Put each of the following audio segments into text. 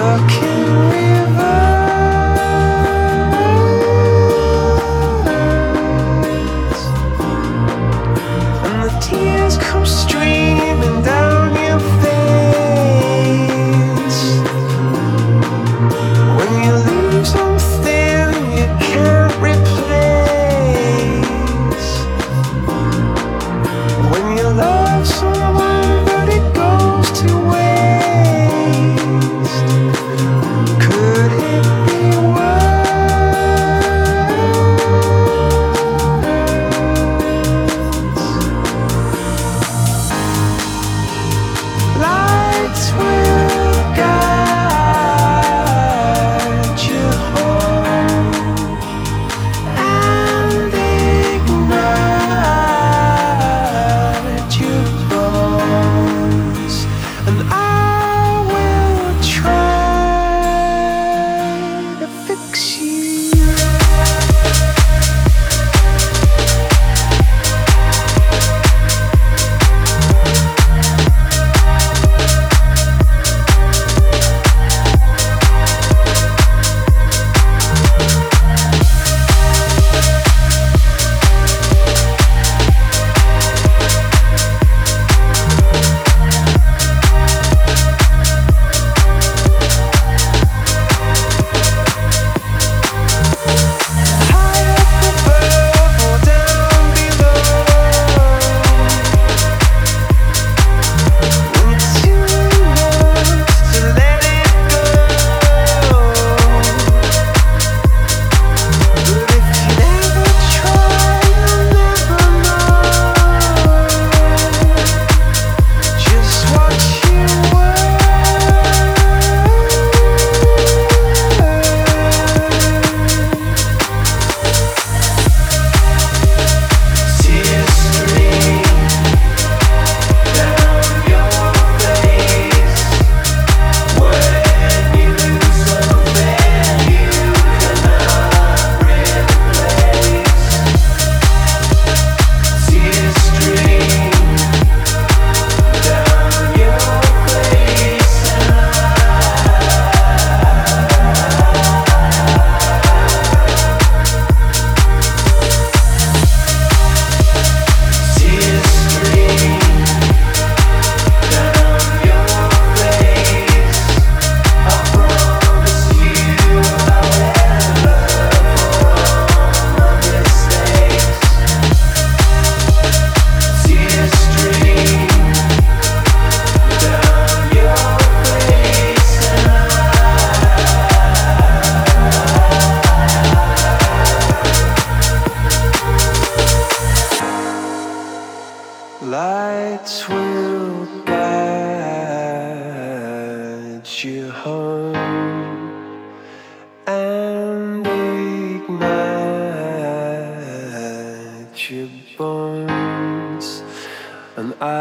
looking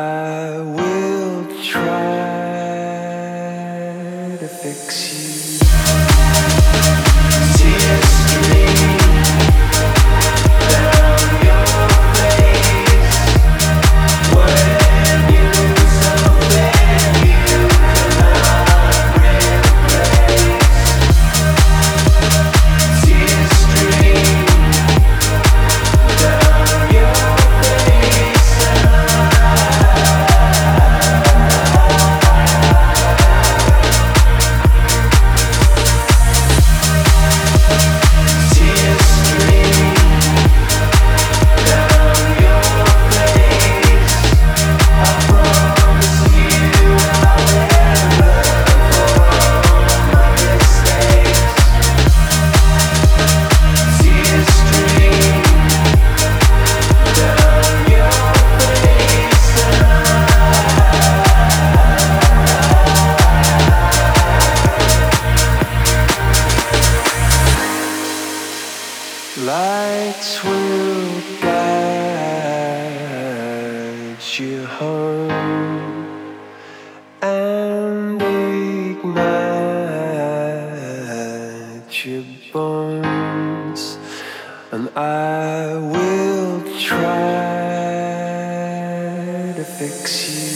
I will try to fix you. Lights will guide you home and ignite your bones, and I will try to fix you.